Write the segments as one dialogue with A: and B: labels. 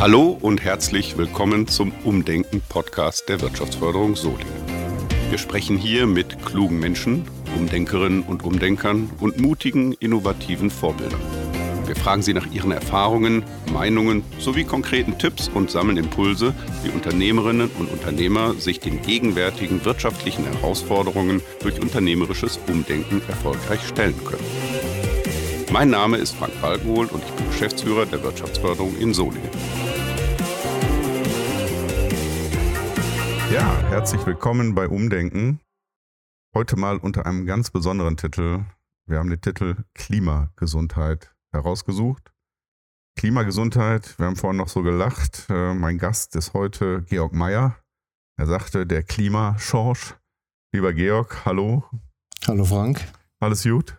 A: Hallo und herzlich willkommen zum Umdenken-Podcast der Wirtschaftsförderung Solingen. Wir sprechen hier mit klugen Menschen, Umdenkerinnen und Umdenkern und mutigen, innovativen Vorbildern. Wir fragen sie nach ihren Erfahrungen, Meinungen sowie konkreten Tipps und sammeln Impulse, wie Unternehmerinnen und Unternehmer sich den gegenwärtigen wirtschaftlichen Herausforderungen durch unternehmerisches Umdenken erfolgreich stellen können. Mein Name ist Frank Balkenhol und ich bin Geschäftsführer der Wirtschaftsförderung in Solingen. Ja, herzlich willkommen bei Umdenken. Heute mal unter einem ganz besonderen Titel. Wir haben den Titel Klimagesundheit herausgesucht. Klimagesundheit, wir haben vorhin noch so gelacht. Äh, mein Gast ist heute Georg Meyer. Er sagte, der Klimaschorsch. Lieber Georg, hallo.
B: Hallo Frank.
A: Alles gut?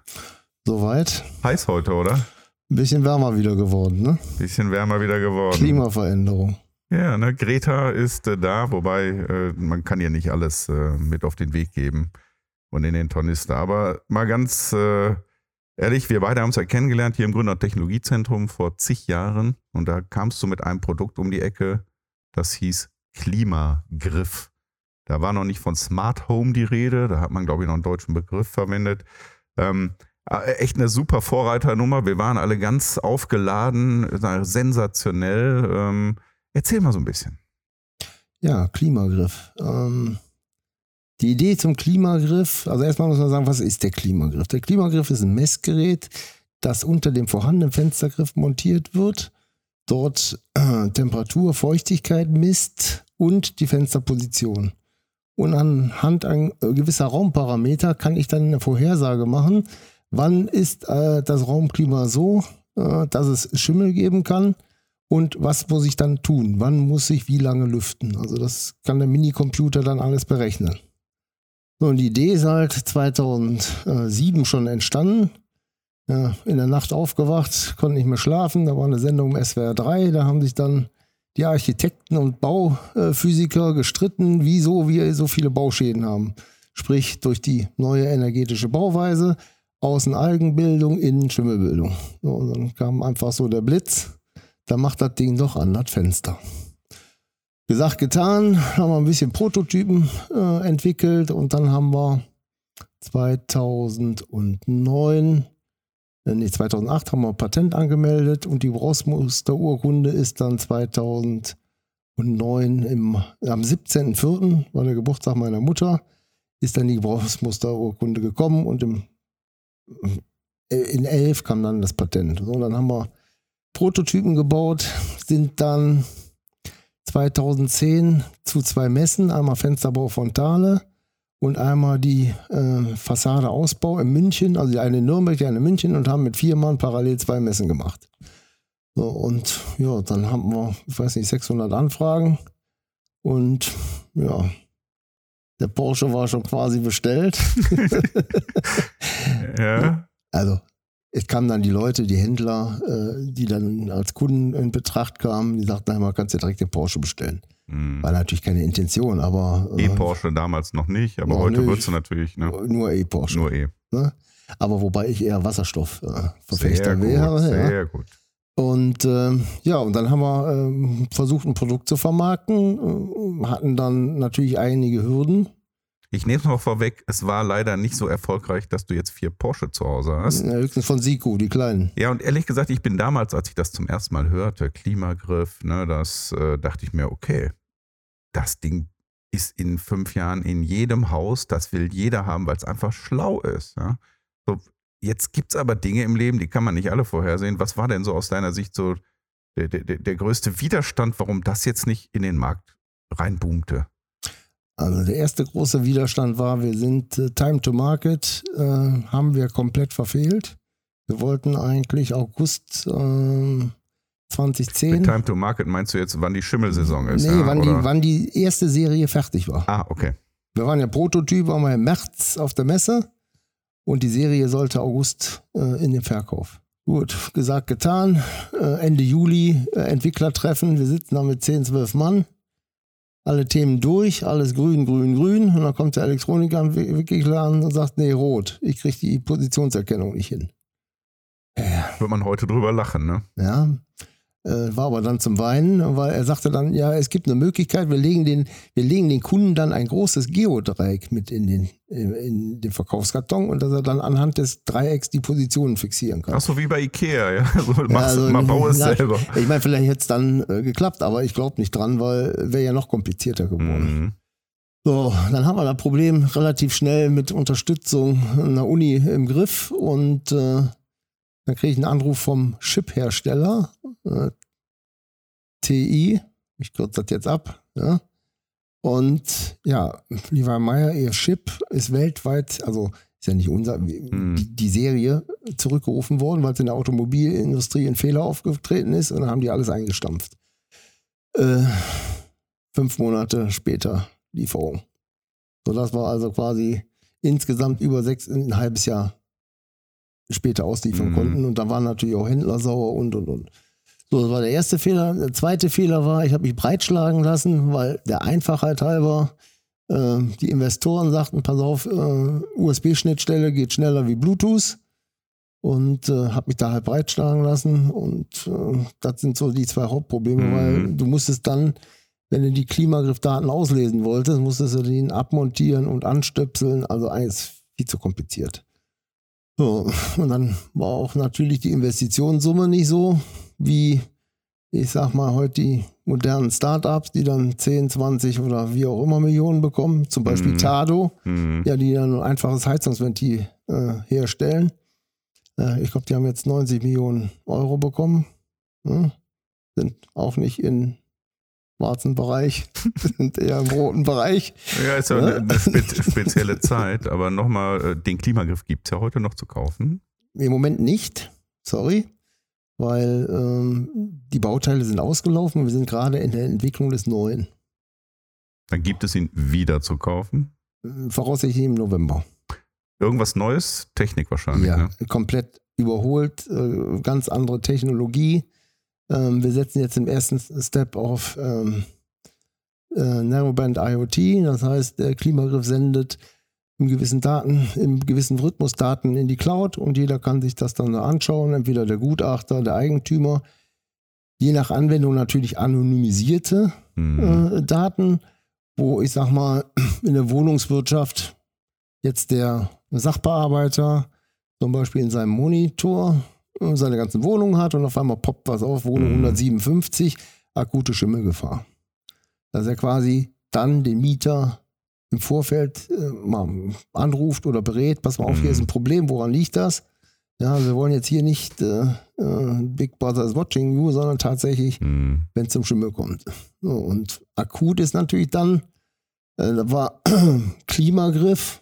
B: Soweit.
A: Heiß heute, oder?
B: Ein bisschen wärmer wieder geworden, ne?
A: Bisschen wärmer wieder geworden.
B: Klimaveränderung.
A: Ja, ne, Greta ist äh, da, wobei äh, man kann ihr nicht alles äh, mit auf den Weg geben und in den Tornister. Aber mal ganz äh, ehrlich, wir beide haben uns ja kennengelernt hier im Gründer Technologiezentrum vor zig Jahren und da kamst du mit einem Produkt um die Ecke, das hieß Klimagriff. Da war noch nicht von Smart Home die Rede, da hat man, glaube ich, noch einen deutschen Begriff verwendet. Ähm, äh, echt eine super Vorreiternummer. Wir waren alle ganz aufgeladen, sensationell. Ähm, Erzähl mal so ein bisschen.
B: Ja, Klimagriff. Ähm, die Idee zum Klimagriff, also erstmal muss man sagen, was ist der Klimagriff? Der Klimagriff ist ein Messgerät, das unter dem vorhandenen Fenstergriff montiert wird, dort äh, Temperatur, Feuchtigkeit misst und die Fensterposition. Und anhand an äh, gewisser Raumparameter kann ich dann eine Vorhersage machen, wann ist äh, das Raumklima so, äh, dass es Schimmel geben kann und was muss ich dann tun? Wann muss ich wie lange lüften? Also das kann der Minicomputer dann alles berechnen. Und die Idee ist halt 2007 schon entstanden. Ja, in der Nacht aufgewacht, konnte nicht mehr schlafen. Da war eine Sendung im SWR 3. Da haben sich dann die Architekten und Bauphysiker gestritten, wieso wir so viele Bauschäden haben. Sprich, durch die neue energetische Bauweise, außen Algenbildung, innen Schimmelbildung. So, und dann kam einfach so der Blitz da macht das Ding doch an das Fenster. Gesagt, getan, haben wir ein bisschen Prototypen äh, entwickelt und dann haben wir 2009, äh, nee, 2008 haben wir ein Patent angemeldet und die Brustmusterurkunde ist dann 2009 im, am 17.04., war der Geburtstag meiner Mutter, ist dann die Brustmusterurkunde gekommen und im, in 11 kam dann das Patent. So, dann haben wir Prototypen gebaut, sind dann 2010 zu zwei Messen, einmal Fensterbau Fontane und einmal die äh, Fassade Ausbau in München, also die eine in Nürnberg, die eine in München und haben mit vier Mann parallel zwei Messen gemacht. So, und ja, dann haben wir, ich weiß nicht, 600 Anfragen und ja, der Porsche war schon quasi bestellt. ja. Also es kamen dann die Leute, die Händler, äh, die dann als Kunden in Betracht kamen, die sagten, einmal kannst du direkt den Porsche bestellen. Mhm. War natürlich keine Intention, aber.
A: Äh, E-Porsche damals noch nicht, aber heute würdest du natürlich. Ne?
B: Nur E-Porsche.
A: Nur E.
B: Ne? Aber wobei ich eher Wasserstoffverfechter äh, wäre.
A: Sehr ja. gut.
B: Und äh, ja, und dann haben wir äh, versucht, ein Produkt zu vermarkten, äh, hatten dann natürlich einige Hürden,
A: ich nehme es mal vorweg, es war leider nicht so erfolgreich, dass du jetzt vier Porsche zu Hause hast.
B: Ja, höchstens von Siku, die kleinen.
A: Ja, und ehrlich gesagt, ich bin damals, als ich das zum ersten Mal hörte, Klimagriff, ne, das äh, dachte ich mir, okay, das Ding ist in fünf Jahren in jedem Haus, das will jeder haben, weil es einfach schlau ist. Ja? So, jetzt gibt es aber Dinge im Leben, die kann man nicht alle vorhersehen. Was war denn so aus deiner Sicht so der, der, der größte Widerstand, warum das jetzt nicht in den Markt reinboomte?
B: Also der erste große Widerstand war, wir sind äh, Time to Market, äh, haben wir komplett verfehlt. Wir wollten eigentlich August äh, 2010. Mit
A: Time to Market meinst du jetzt, wann die Schimmelsaison ist?
B: Nee, ja, wann, die, wann die erste Serie fertig war.
A: Ah, okay.
B: Wir waren ja Prototyp, waren wir im März auf der Messe und die Serie sollte August äh, in den Verkauf. Gut, gesagt, getan. Äh, Ende Juli äh, Entwicklertreffen. Wir sitzen da mit 10, 12 Mann alle Themen durch, alles grün, grün, grün. Und dann kommt der Elektroniker an und sagt, nee, rot. Ich kriege die Positionserkennung nicht hin. Ja,
A: Wird man heute drüber lachen, ne?
B: Ja. Äh, war aber dann zum Weinen, weil er sagte dann, ja, es gibt eine Möglichkeit, wir legen den, wir legen den Kunden dann ein großes Geodreieck mit in den, in den Verkaufskarton und dass er dann anhand des Dreiecks die Positionen fixieren kann.
A: Ach so wie bei Ikea, ja. Also, ja, also, mal bau es na, selber.
B: Ich meine, vielleicht hätte es dann äh, geklappt, aber ich glaube nicht dran, weil wäre ja noch komplizierter geworden. Mhm. So, dann haben wir das Problem relativ schnell mit Unterstützung einer Uni im Griff und äh, dann kriege ich einen Anruf vom Chip-Hersteller, äh, TI, ich kürze das jetzt ab, ja. Und ja, Levi Meyer, ihr Chip ist weltweit, also ist ja nicht unser, mhm. die, die, Serie zurückgerufen worden, weil es in der Automobilindustrie ein Fehler aufgetreten ist und dann haben die alles eingestampft. Äh, fünf Monate später Lieferung. So, das war also quasi insgesamt über sechs, ein halbes Jahr später ausliefern mhm. konnten. Und da waren natürlich auch Händler sauer und und und. So, das war der erste Fehler. Der zweite Fehler war, ich habe mich breitschlagen lassen, weil der Einfachheit halber äh, die Investoren sagten, pass auf, äh, USB-Schnittstelle geht schneller wie Bluetooth. Und äh, habe mich da halt breitschlagen lassen. Und äh, das sind so die zwei Hauptprobleme, mhm. weil du musstest dann, wenn du die Klimagriffdaten auslesen wolltest, musstest du den abmontieren und anstöpseln. Also alles viel zu kompliziert. So, und dann war auch natürlich die Investitionssumme nicht so wie, ich sag mal, heute die modernen Startups, die dann 10, 20 oder wie auch immer Millionen bekommen, zum Beispiel mhm. Tado, mhm. ja, die dann ein einfaches Heizungsventil äh, herstellen. Äh, ich glaube, die haben jetzt 90 Millionen Euro bekommen. Ja, sind auch nicht in schwarzen Bereich, sind eher im roten Bereich.
A: Ja, ist ja eine, spe spezielle Zeit, aber nochmal, äh, den Klimagriff gibt es ja heute noch zu kaufen.
B: Im Moment nicht, sorry, weil ähm, die Bauteile sind ausgelaufen und wir sind gerade in der Entwicklung des neuen.
A: Dann gibt es ihn wieder zu kaufen?
B: Äh, voraussichtlich im November.
A: Irgendwas Neues? Technik wahrscheinlich.
B: Ja,
A: ne?
B: komplett überholt, äh, ganz andere Technologie ähm, wir setzen jetzt im ersten Step auf ähm, äh, Narrowband IoT. Das heißt, der Klimagriff sendet im gewissen Daten, im gewissen Rhythmus Daten in die Cloud und jeder kann sich das dann anschauen, entweder der Gutachter, der Eigentümer, je nach Anwendung natürlich anonymisierte mhm. äh, Daten, wo ich sag mal in der Wohnungswirtschaft jetzt der Sachbearbeiter zum Beispiel in seinem Monitor seine ganzen Wohnungen hat und auf einmal poppt was auf, Wohnung mhm. 157, akute Schimmelgefahr. Dass er quasi dann den Mieter im Vorfeld äh, mal anruft oder berät, pass mal auf, hier ist ein mhm. Problem, woran liegt das? Ja, wir wollen jetzt hier nicht äh, äh, Big Brother is watching you, sondern tatsächlich, mhm. wenn es zum Schimmel kommt. So, und akut ist natürlich dann, äh, da war Klimagriff,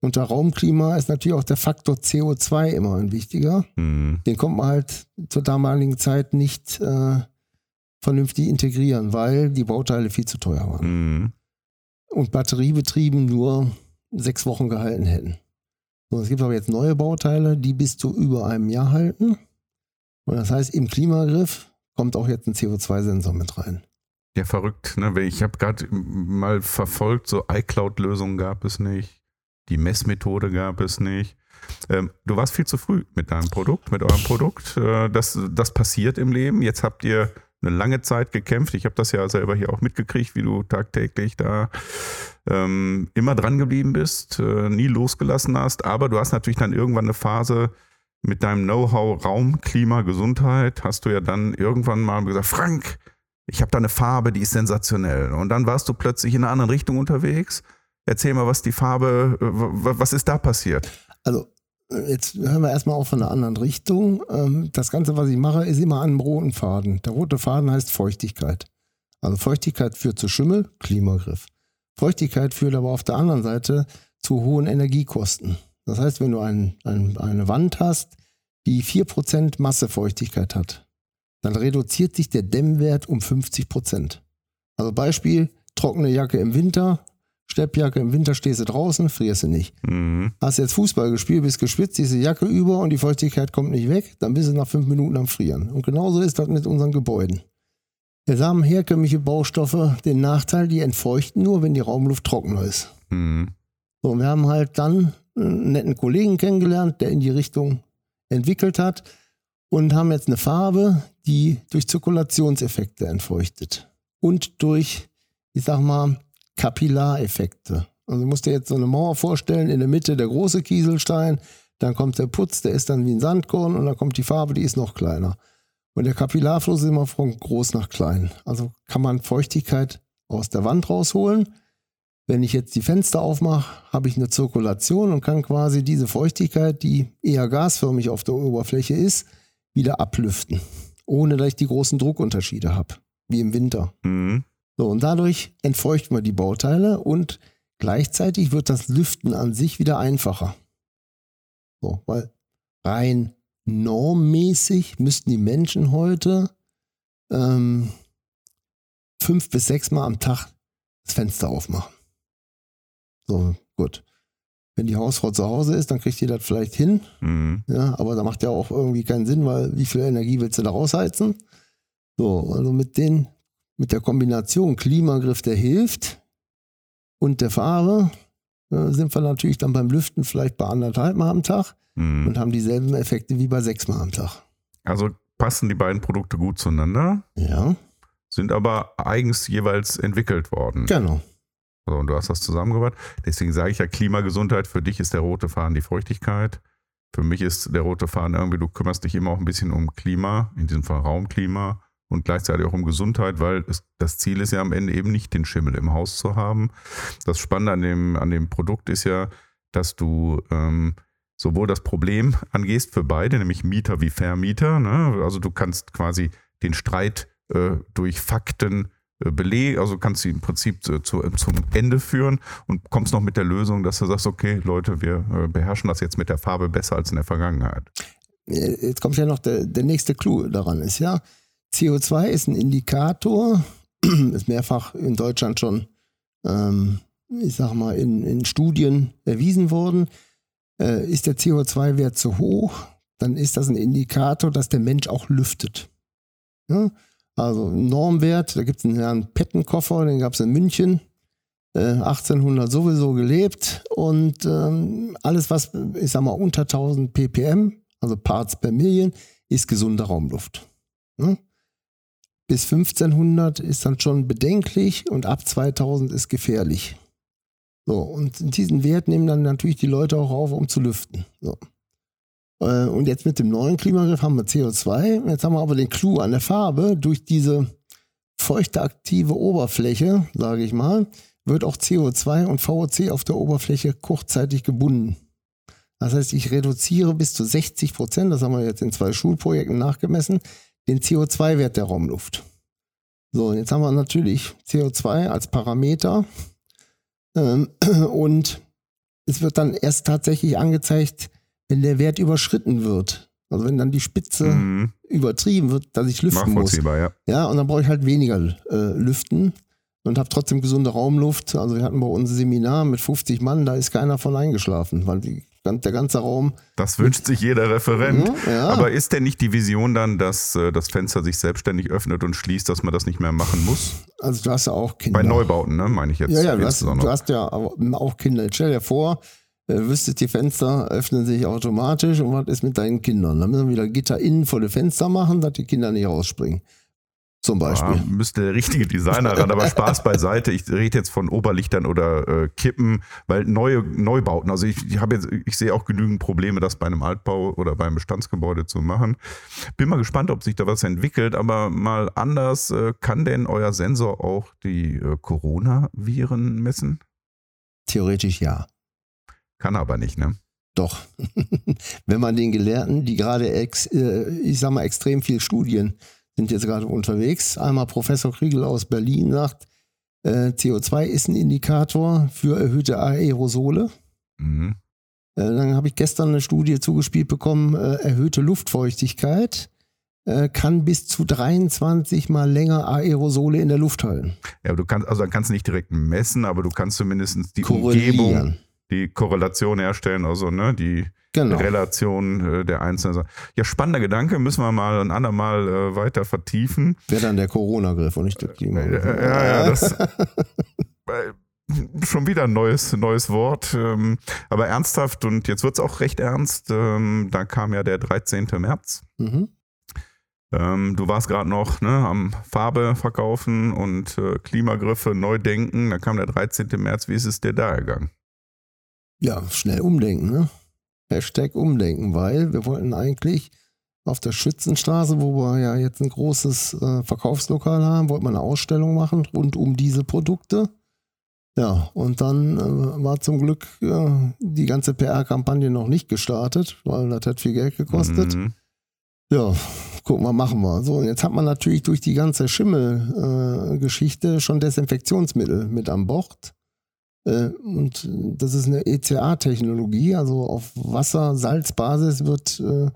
B: unter Raumklima ist natürlich auch der Faktor CO2 immer ein wichtiger. Mhm. Den kommt man halt zur damaligen Zeit nicht äh, vernünftig integrieren, weil die Bauteile viel zu teuer waren. Mhm. Und batteriebetrieben nur sechs Wochen gehalten hätten. So, es gibt aber jetzt neue Bauteile, die bis zu über einem Jahr halten. Und das heißt, im Klimagriff kommt auch jetzt ein CO2-Sensor mit rein.
A: Ja, verrückt. Ne? Ich habe gerade mal verfolgt, so iCloud-Lösungen gab es nicht. Die Messmethode gab es nicht. Ähm, du warst viel zu früh mit deinem Produkt, mit eurem Produkt. Äh, das, das passiert im Leben. Jetzt habt ihr eine lange Zeit gekämpft. Ich habe das ja selber hier auch mitgekriegt, wie du tagtäglich da ähm, immer dran geblieben bist, äh, nie losgelassen hast. Aber du hast natürlich dann irgendwann eine Phase mit deinem Know-how Raum, Klima, Gesundheit, hast du ja dann irgendwann mal gesagt, Frank, ich habe da eine Farbe, die ist sensationell. Und dann warst du plötzlich in einer anderen Richtung unterwegs Erzähl mal, was die Farbe, was ist da passiert?
B: Also, jetzt hören wir erstmal auf von einer anderen Richtung. Ähm, das Ganze, was ich mache, ist immer an einem roten Faden. Der rote Faden heißt Feuchtigkeit. Also Feuchtigkeit führt zu Schimmel, Klimagriff. Feuchtigkeit führt aber auf der anderen Seite zu hohen Energiekosten. Das heißt, wenn du ein, ein, eine Wand hast, die 4% Massefeuchtigkeit hat, dann reduziert sich der Dämmwert um 50%. Also Beispiel, trockene Jacke im Winter, Steppjacke, im Winter stehst du draußen, frierst du nicht. Mhm. Hast jetzt Fußball gespielt, bist geschwitzt, diese Jacke über und die Feuchtigkeit kommt nicht weg, dann bist du nach fünf Minuten am Frieren. Und genauso ist das mit unseren Gebäuden. Jetzt haben herkömmliche Baustoffe den Nachteil, die entfeuchten nur, wenn die Raumluft trockener ist. Mhm. So, und wir haben halt dann einen netten Kollegen kennengelernt, der in die Richtung entwickelt hat und haben jetzt eine Farbe, die durch Zirkulationseffekte entfeuchtet und durch, ich sag mal, Kapillareffekte. Also du musst dir jetzt so eine Mauer vorstellen, in der Mitte der große Kieselstein, dann kommt der Putz, der ist dann wie ein Sandkorn und dann kommt die Farbe, die ist noch kleiner. Und der Kapillarfluss ist immer von groß nach klein. Also kann man Feuchtigkeit aus der Wand rausholen. Wenn ich jetzt die Fenster aufmache, habe ich eine Zirkulation und kann quasi diese Feuchtigkeit, die eher gasförmig auf der Oberfläche ist, wieder ablüften, ohne dass ich die großen Druckunterschiede habe, wie im Winter. Mhm. So, und dadurch entfeuchten wir die Bauteile und gleichzeitig wird das Lüften an sich wieder einfacher. So, weil rein normmäßig müssten die Menschen heute ähm, fünf bis sechs Mal am Tag das Fenster aufmachen. So, gut. Wenn die Hausfrau zu Hause ist, dann kriegt die das vielleicht hin. Mhm. Ja, aber da macht ja auch irgendwie keinen Sinn, weil wie viel Energie willst du da rausheizen? So, also mit den, mit der Kombination Klimagriff, der hilft und der äh, sind wir natürlich dann beim Lüften vielleicht bei anderthalb Mal am Tag mhm. und haben dieselben Effekte wie bei sechs Mal am Tag.
A: Also passen die beiden Produkte gut zueinander.
B: Ja.
A: Sind aber eigens jeweils entwickelt worden.
B: Genau.
A: So, und du hast das zusammengebracht. Deswegen sage ich ja Klimagesundheit. Für dich ist der rote Faden die Feuchtigkeit. Für mich ist der rote Faden irgendwie, du kümmerst dich immer auch ein bisschen um Klima, in diesem Fall Raumklima und gleichzeitig auch um Gesundheit, weil es, das Ziel ist ja am Ende eben nicht den Schimmel im Haus zu haben. Das Spannende an dem, an dem Produkt ist ja, dass du ähm, sowohl das Problem angehst für beide, nämlich Mieter wie Vermieter. Ne? Also du kannst quasi den Streit äh, durch Fakten äh, belegen, also kannst du im Prinzip zu, zu, zum Ende führen und kommst noch mit der Lösung, dass du sagst, okay, Leute, wir äh, beherrschen das jetzt mit der Farbe besser als in der Vergangenheit.
B: Jetzt kommt ja noch der, der nächste Clou daran, ist ja, CO2 ist ein Indikator, ist mehrfach in Deutschland schon, ähm, ich sag mal, in, in Studien erwiesen worden. Äh, ist der CO2-Wert zu hoch, dann ist das ein Indikator, dass der Mensch auch lüftet. Ja? Also Normwert, da gibt es einen Herrn Pettenkoffer, den gab es in München, äh, 1800 sowieso gelebt und ähm, alles, was, ich sag mal, unter 1000 ppm, also Parts per Million, ist gesunde Raumluft. Ja? Bis 1500 ist dann schon bedenklich und ab 2000 ist gefährlich. So, und diesen Wert nehmen dann natürlich die Leute auch auf, um zu lüften. So. Äh, und jetzt mit dem neuen Klimagriff haben wir CO2. Jetzt haben wir aber den Clou an der Farbe. Durch diese feuchte aktive Oberfläche, sage ich mal, wird auch CO2 und VOC auf der Oberfläche kurzzeitig gebunden. Das heißt, ich reduziere bis zu 60 Prozent, das haben wir jetzt in zwei Schulprojekten nachgemessen, den CO2-Wert der Raumluft. So, jetzt haben wir natürlich CO2 als Parameter ähm, und es wird dann erst tatsächlich angezeigt, wenn der Wert überschritten wird. Also wenn dann die Spitze mhm. übertrieben wird, dass ich lüften muss.
A: Ja.
B: ja, und dann brauche ich halt weniger äh, lüften und habe trotzdem gesunde Raumluft. Also wir hatten bei uns ein Seminar mit 50 Mann, da ist keiner von eingeschlafen, weil die der ganze Raum.
A: Das wünscht sich jeder Referent. Ja, ja. Aber ist denn nicht die Vision dann, dass äh, das Fenster sich selbstständig öffnet und schließt, dass man das nicht mehr machen muss?
B: Also du hast ja auch Kinder.
A: Bei Neubauten, ne, meine ich jetzt.
B: Ja, ja, du hast, du hast ja auch Kinder. Stell dir vor, äh, wüsstest, die Fenster öffnen sich automatisch und was ist mit deinen Kindern? Dann müssen wir wieder Gitter innen vor die Fenster machen, dass die Kinder nicht rausspringen. Zum Beispiel. Ja,
A: müsste der richtige Designer ran, aber Spaß beiseite. Ich rede jetzt von Oberlichtern oder äh, Kippen, weil neue Neubauten, also ich, ich habe jetzt, ich sehe auch genügend Probleme, das bei einem Altbau oder beim Bestandsgebäude zu machen. Bin mal gespannt, ob sich da was entwickelt, aber mal anders, äh, kann denn euer Sensor auch die äh, Corona-Viren messen?
B: Theoretisch ja.
A: Kann aber nicht, ne?
B: Doch. Wenn man den Gelehrten, die gerade, ex, äh, ich sag mal, extrem viel Studien sind jetzt gerade unterwegs. Einmal Professor Kriegel aus Berlin sagt, äh, CO2 ist ein Indikator für erhöhte Aerosole. Mhm. Äh, dann habe ich gestern eine Studie zugespielt bekommen, äh, erhöhte Luftfeuchtigkeit äh, kann bis zu 23 mal länger Aerosole in der Luft halten.
A: Ja, aber du kannst, also dann kannst du nicht direkt messen, aber du kannst zumindest die Umgebung, die Korrelation herstellen, also ne, die genau. Relation äh, der einzelnen. Ja, spannender Gedanke, müssen wir mal ein andermal äh, weiter vertiefen.
B: Wäre dann der Corona-Griff und nicht der Klima.
A: Äh, ja, ja, das. schon wieder ein neues, neues Wort. Ähm, aber ernsthaft, und jetzt wird es auch recht ernst, ähm, da kam ja der 13. März. Mhm. Ähm, du warst gerade noch ne, am Farbe verkaufen und äh, Klimagriffe neu denken. Da kam der 13. März. Wie ist es dir da ergangen?
B: Ja, schnell umdenken. Ne? Hashtag umdenken, weil wir wollten eigentlich auf der Schützenstraße, wo wir ja jetzt ein großes äh, Verkaufslokal haben, wollten wir eine Ausstellung machen rund um diese Produkte. Ja, und dann äh, war zum Glück äh, die ganze PR-Kampagne noch nicht gestartet, weil das hat viel Geld gekostet. Mhm. Ja, gucken wir, machen wir. So, und jetzt hat man natürlich durch die ganze Schimmelgeschichte äh, schon Desinfektionsmittel mit an Bord. Äh, und das ist eine ECA-Technologie, also auf Wasser-Salz-Basis wird äh,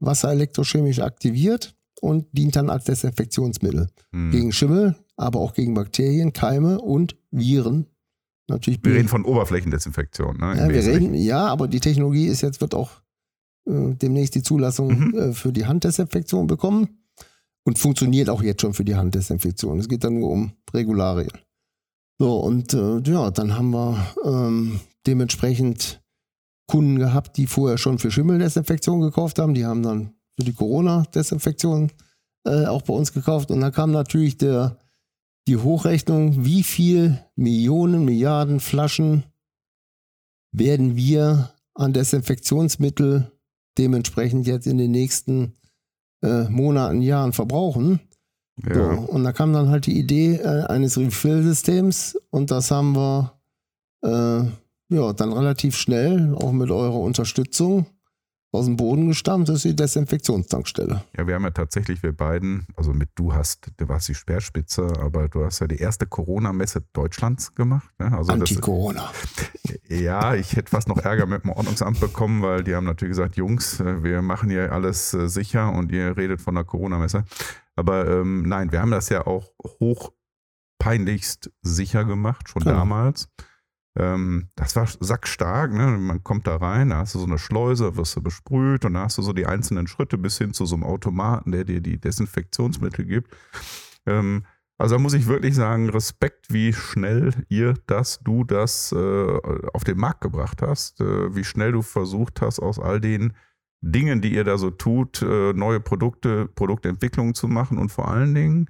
B: Wasser elektrochemisch aktiviert und dient dann als Desinfektionsmittel hm. gegen Schimmel, aber auch gegen Bakterien, Keime und Viren.
A: Natürlich wir reden von Oberflächendesinfektion. Ne,
B: ja, wir reden, ja, aber die Technologie ist jetzt, wird auch äh, demnächst die Zulassung mhm. äh, für die Handdesinfektion bekommen und funktioniert auch jetzt schon für die Handdesinfektion. Es geht dann nur um Regularien. So, und äh, ja, dann haben wir ähm, dementsprechend Kunden gehabt, die vorher schon für Schimmeldesinfektion gekauft haben. Die haben dann für die Corona-Desinfektion äh, auch bei uns gekauft. Und dann kam natürlich der, die Hochrechnung, wie viel Millionen, Milliarden Flaschen werden wir an Desinfektionsmittel dementsprechend jetzt in den nächsten äh, Monaten, Jahren verbrauchen. Ja. So, und da kam dann halt die Idee äh, eines Refill-Systems und das haben wir äh, ja, dann relativ schnell, auch mit eurer Unterstützung, aus dem Boden gestammt, ist die Desinfektionstankstelle.
A: Ja, wir haben ja tatsächlich, wir beiden, also mit du hast, du warst die Speerspitze, aber du hast ja die erste Corona-Messe Deutschlands gemacht. Ne?
B: Also Anti-Corona.
A: Ja, ich hätte fast noch Ärger mit dem Ordnungsamt bekommen, weil die haben natürlich gesagt, Jungs, äh, wir machen hier alles äh, sicher und ihr redet von der Corona-Messe. Aber ähm, nein, wir haben das ja auch hochpeinlichst sicher gemacht, schon ja. damals. Ähm, das war sackstark, ne? Man kommt da rein, da hast du so eine Schleuse, wirst du besprüht und da hast du so die einzelnen Schritte bis hin zu so einem Automaten, der dir die Desinfektionsmittel gibt. Ähm, also da muss ich wirklich sagen, Respekt, wie schnell ihr das, du das äh, auf den Markt gebracht hast, äh, wie schnell du versucht hast, aus all den Dingen, die ihr da so tut, äh, neue Produkte, Produktentwicklungen zu machen und vor allen Dingen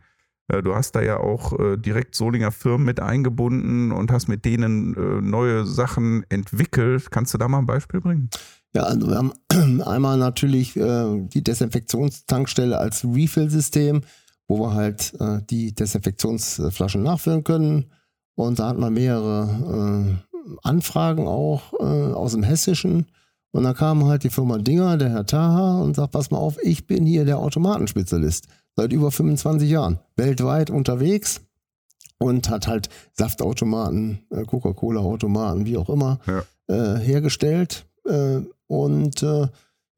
A: du hast da ja auch äh, direkt Solinger Firmen mit eingebunden und hast mit denen äh, neue Sachen entwickelt. Kannst du da mal ein Beispiel bringen?
B: Ja, also wir haben einmal natürlich die Desinfektionstankstelle als Refill-System, wo wir halt die Desinfektionsflaschen nachfüllen können. Und da hatten wir mehrere Anfragen auch aus dem Hessischen. Und dann kam halt die Firma Dinger, der Herr Taha, und sagt, pass mal auf, ich bin hier der Automatenspezialist seit über 25 Jahren weltweit unterwegs und hat halt Saftautomaten, äh, Coca-Cola-Automaten, wie auch immer, ja. äh, hergestellt. Äh, und äh,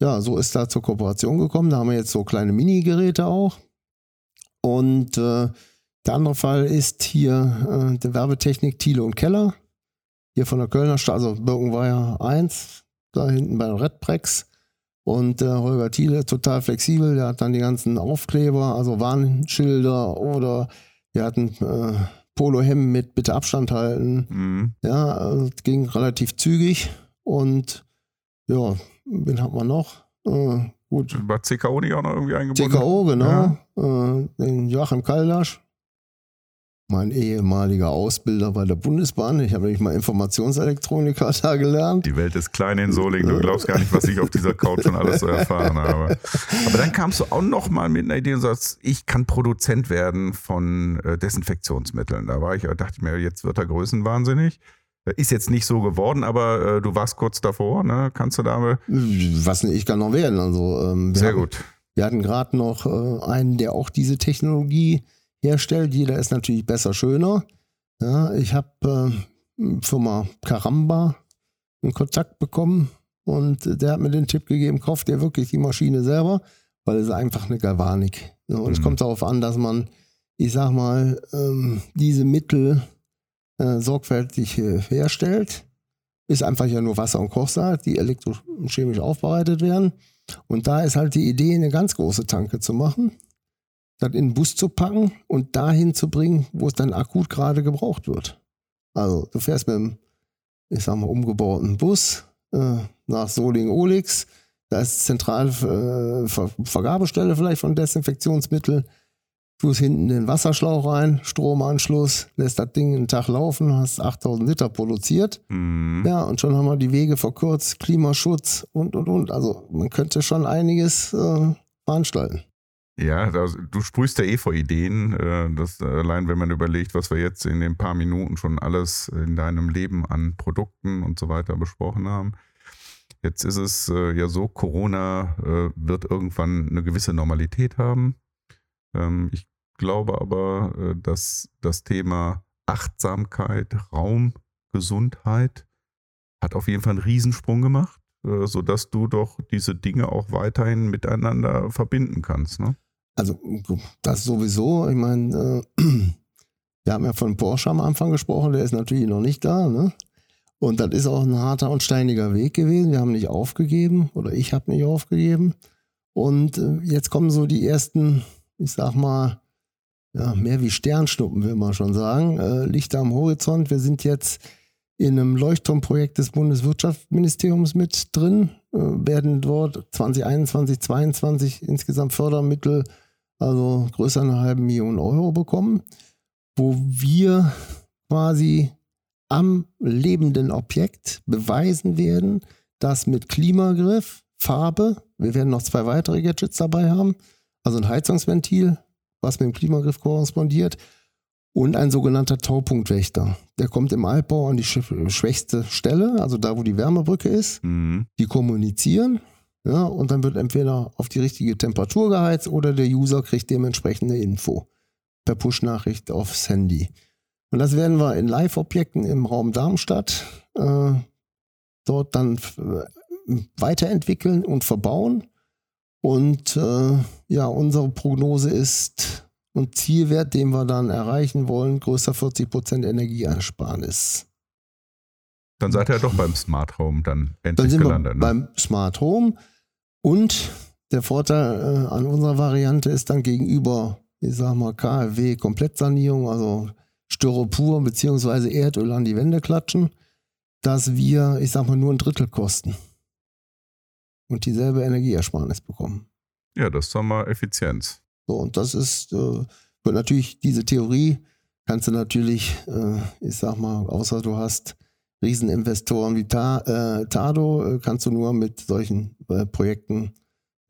B: ja, so ist da zur Kooperation gekommen. Da haben wir jetzt so kleine Mini-Geräte auch. Und äh, der andere Fall ist hier äh, der Werbetechnik Thiele und Keller. Hier von der Kölner Stadt, also Birkenweier 1, da hinten bei Redprex. Und äh, Holger Thiele total flexibel, der hat dann die ganzen Aufkleber, also Warnschilder oder wir hatten äh, Polohemden mit bitte Abstand halten. Mhm. Ja, also ging relativ zügig und ja, wen hat man noch?
A: Äh, gut. War CKO nicht auch noch irgendwie eingebunden?
B: CKO, genau. Ja. Äh, den Joachim Kaldasch mein ehemaliger Ausbilder bei der Bundesbahn. Ich habe nämlich mal Informationselektroniker da gelernt.
A: Die Welt ist klein in Solingen. Du glaubst gar nicht, was ich auf dieser Couch schon alles so erfahren habe. Aber dann kamst du auch noch mal mit einer Idee und sagst, ich kann Produzent werden von äh, Desinfektionsmitteln. Da war ich, dachte ich mir, jetzt wird er größenwahnsinnig. Ist jetzt nicht so geworden, aber äh, du warst kurz davor, ne? Kannst du da?
B: Was nicht, ich kann noch werden. Also ähm,
A: sehr
B: hatten,
A: gut.
B: Wir hatten gerade noch äh, einen, der auch diese Technologie herstellt. Jeder ist natürlich besser, schöner. Ja, ich habe äh, Firma Caramba in Kontakt bekommen und der hat mir den Tipp gegeben, kauft dir wirklich die Maschine selber, weil es ist einfach eine Galvanik. Ja, und mhm. es kommt darauf an, dass man, ich sag mal, ähm, diese Mittel äh, sorgfältig äh, herstellt. Ist einfach ja nur Wasser und Kochsalz, die elektrochemisch aufbereitet werden. Und da ist halt die Idee, eine ganz große Tanke zu machen das in den Bus zu packen und dahin zu bringen, wo es dann akut gerade gebraucht wird. Also du fährst mit einem, ich sag mal, umgebauten Bus äh, nach Solingen-Olix. Da ist zentrale äh, Ver Vergabestelle vielleicht von Desinfektionsmitteln. Tust hinten den Wasserschlauch rein, Stromanschluss, lässt das Ding einen Tag laufen, hast 8000 Liter produziert.
A: Mhm.
B: Ja, und schon haben wir die Wege verkürzt, Klimaschutz und, und, und. Also man könnte schon einiges äh, veranstalten.
A: Ja, das, du sprühst ja eh vor Ideen. Äh, das, allein wenn man überlegt, was wir jetzt in den paar Minuten schon alles in deinem Leben an Produkten und so weiter besprochen haben. Jetzt ist es äh, ja so, Corona äh, wird irgendwann eine gewisse Normalität haben. Ähm, ich glaube aber, dass das Thema Achtsamkeit, Raumgesundheit hat auf jeden Fall einen Riesensprung gemacht, sodass du doch diese Dinge auch weiterhin miteinander verbinden kannst. Ne?
B: Also das sowieso, ich meine, äh, wir haben ja von Porsche am Anfang gesprochen, der ist natürlich noch nicht da. Ne? Und das ist auch ein harter und steiniger Weg gewesen. Wir haben nicht aufgegeben oder ich habe nicht aufgegeben. Und äh, jetzt kommen so die ersten ich sag mal, ja, mehr wie Sternschnuppen, will man schon sagen. Äh, Lichter am Horizont. Wir sind jetzt in einem Leuchtturmprojekt des Bundeswirtschaftsministeriums mit drin, äh, werden dort 2021, 2022 insgesamt Fördermittel, also größer einer halben Million Euro bekommen, wo wir quasi am lebenden Objekt beweisen werden, dass mit Klimagriff, Farbe, wir werden noch zwei weitere Gadgets dabei haben, also ein Heizungsventil, was mit dem Klimagriff korrespondiert und ein sogenannter Taupunktwächter. Der kommt im Altbau an die schwächste Stelle, also da, wo die Wärmebrücke ist.
A: Mhm.
B: Die kommunizieren ja, und dann wird entweder auf die richtige Temperatur geheizt oder der User kriegt dementsprechende Info per Push-Nachricht aufs Handy. Und das werden wir in Live-Objekten im Raum Darmstadt äh, dort dann äh, weiterentwickeln und verbauen. Und äh, ja, unsere Prognose ist und Zielwert, den wir dann erreichen wollen, größer 40 Prozent Energieeinsparnis.
A: Dann seid ihr ja doch beim Smart Home dann endlich
B: dann sind
A: gelandet.
B: Wir
A: ne?
B: beim Smart Home und der Vorteil äh, an unserer Variante ist dann gegenüber, ich sag mal, KfW Komplettsanierung, also Styropor bzw. Erdöl an die Wände klatschen, dass wir, ich sag mal, nur ein Drittel kosten und dieselbe Energieersparnis bekommen.
A: Ja, das ist doch mal Effizienz.
B: So, und das ist äh, natürlich diese Theorie, kannst du natürlich, äh, ich sag mal, außer du hast Rieseninvestoren wie Ta, äh, Tado, äh, kannst du nur mit solchen äh, Projekten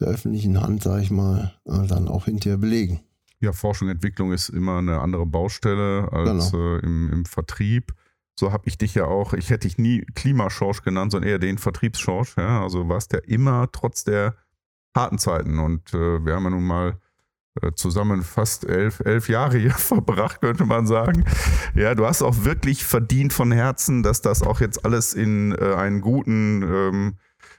B: der öffentlichen Hand, sag ich mal, äh, dann auch hinterher belegen.
A: Ja, Forschung und Entwicklung ist immer eine andere Baustelle als
B: Genau.
A: äh, im, im Vertrieb. So habe ich dich ja auch, ich hätte dich nie Klimaschorsch genannt, sondern eher den Vertriebsschorsch. Ja? Also warst ja immer trotz der harten Zeiten. Und äh, wir haben ja nun mal zusammen fast elf, elf Jahre hier verbracht, könnte man sagen. Ja, du hast auch wirklich verdient von Herzen, dass das auch jetzt alles in äh, einen guten, ähm,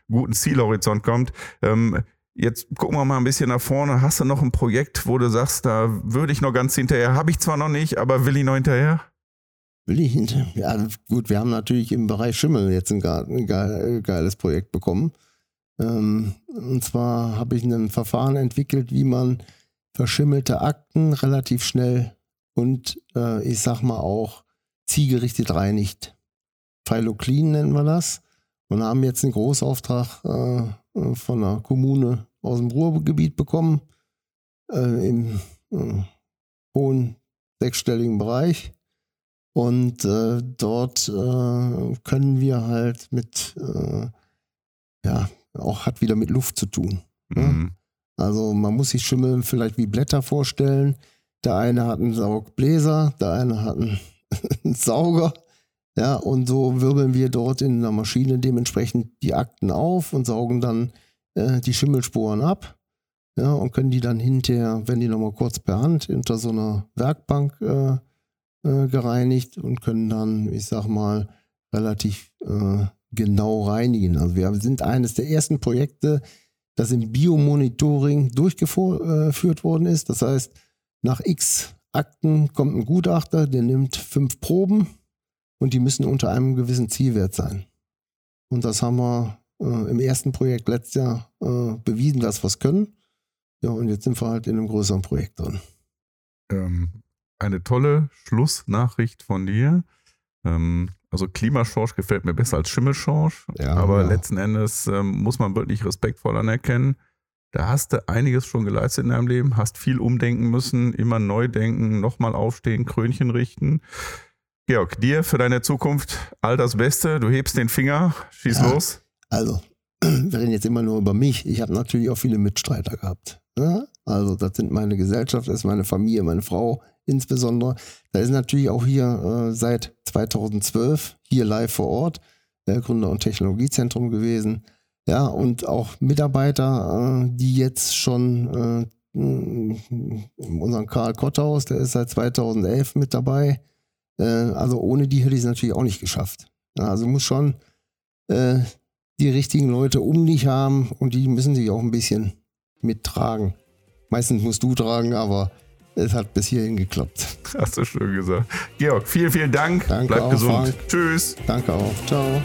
A: guten Zielhorizont kommt. Ähm, Jetzt gucken wir mal ein bisschen nach vorne. Hast du noch ein Projekt, wo du sagst, da würde ich noch ganz hinterher? Habe ich zwar noch nicht, aber will ich noch hinterher?
B: Will ich hinter? Ja, gut, wir haben natürlich im Bereich Schimmel jetzt ein, ge- geiles Projekt bekommen. Ähm, und zwar habe ich ein Verfahren entwickelt, wie man verschimmelte Akten relativ schnell und äh, ich sag mal auch zielgerichtet reinigt. Phyloclean nennen wir das. Und haben jetzt einen Großauftrag äh, von einer Kommune aus dem Ruhrgebiet bekommen, äh, im äh, hohen sechsstelligen Bereich. Und äh, dort äh, können wir halt mit, äh, ja, auch hat wieder mit Luft zu tun. Ja.
A: Mhm.
B: Also man muss sich Schimmel vielleicht wie Blätter vorstellen. Der eine hat einen Saugbläser, der eine hat einen, Sauger. Ja, und so wirbeln wir dort in der Maschine dementsprechend die Akten auf und saugen dann äh, die Schimmelsporen ab. Ja, und können die dann hinterher, wenn die nochmal kurz per Hand hinter so einer Werkbank äh, äh, gereinigt und können dann, ich sag mal, relativ äh, genau reinigen. Also wir sind eines der ersten Projekte, das im Biomonitoring durchgeführt worden ist. Das heißt, nach x Akten kommt ein Gutachter, der nimmt fünf Proben und die müssen unter einem gewissen Zielwert sein. Und das haben wir äh, im ersten Projekt letztes Jahr äh, bewiesen, dass wir es können. Ja, und jetzt sind wir halt in einem größeren Projekt drin.
A: Ähm, eine tolle Schlussnachricht von dir. Ähm, also Klimaschorsch gefällt mir besser als Schimmelschorsch,
B: Ja,
A: aber
B: ja.
A: letzten Endes ähm, muss man wirklich respektvoll anerkennen. Da hast du einiges schon geleistet in deinem Leben, hast viel umdenken müssen, immer neu denken, nochmal aufstehen, Krönchen richten. Georg, dir für deine Zukunft all das Beste. Du hebst den Finger, schieß
B: Ja.
A: los.
B: Also, wir reden jetzt immer nur über mich. Ich habe natürlich auch viele Mitstreiter gehabt. Ne? Also, das sind meine Gesellschaft, das ist meine Familie, meine Frau insbesondere. Da ist natürlich auch hier äh, seit 2012 hier live vor Ort äh, Gründer- und Technologiezentrum gewesen. Ja, und auch Mitarbeiter, äh, die jetzt schon, äh, unseren Karl Kotthaus, der ist seit 2011 mit dabei. Äh, also ohne die hätte ich es natürlich auch nicht geschafft. Ja, also muss schon äh, die richtigen Leute um dich haben und die müssen sich auch ein bisschen mittragen. Meistens musst du tragen, aber es hat bis hierhin geklappt.
A: Hast du schön gesagt. Georg, vielen, vielen Dank.
B: Danke
A: Bleib
B: auch,
A: gesund.
B: Frank.
A: Tschüss.
B: Danke auch. Ciao.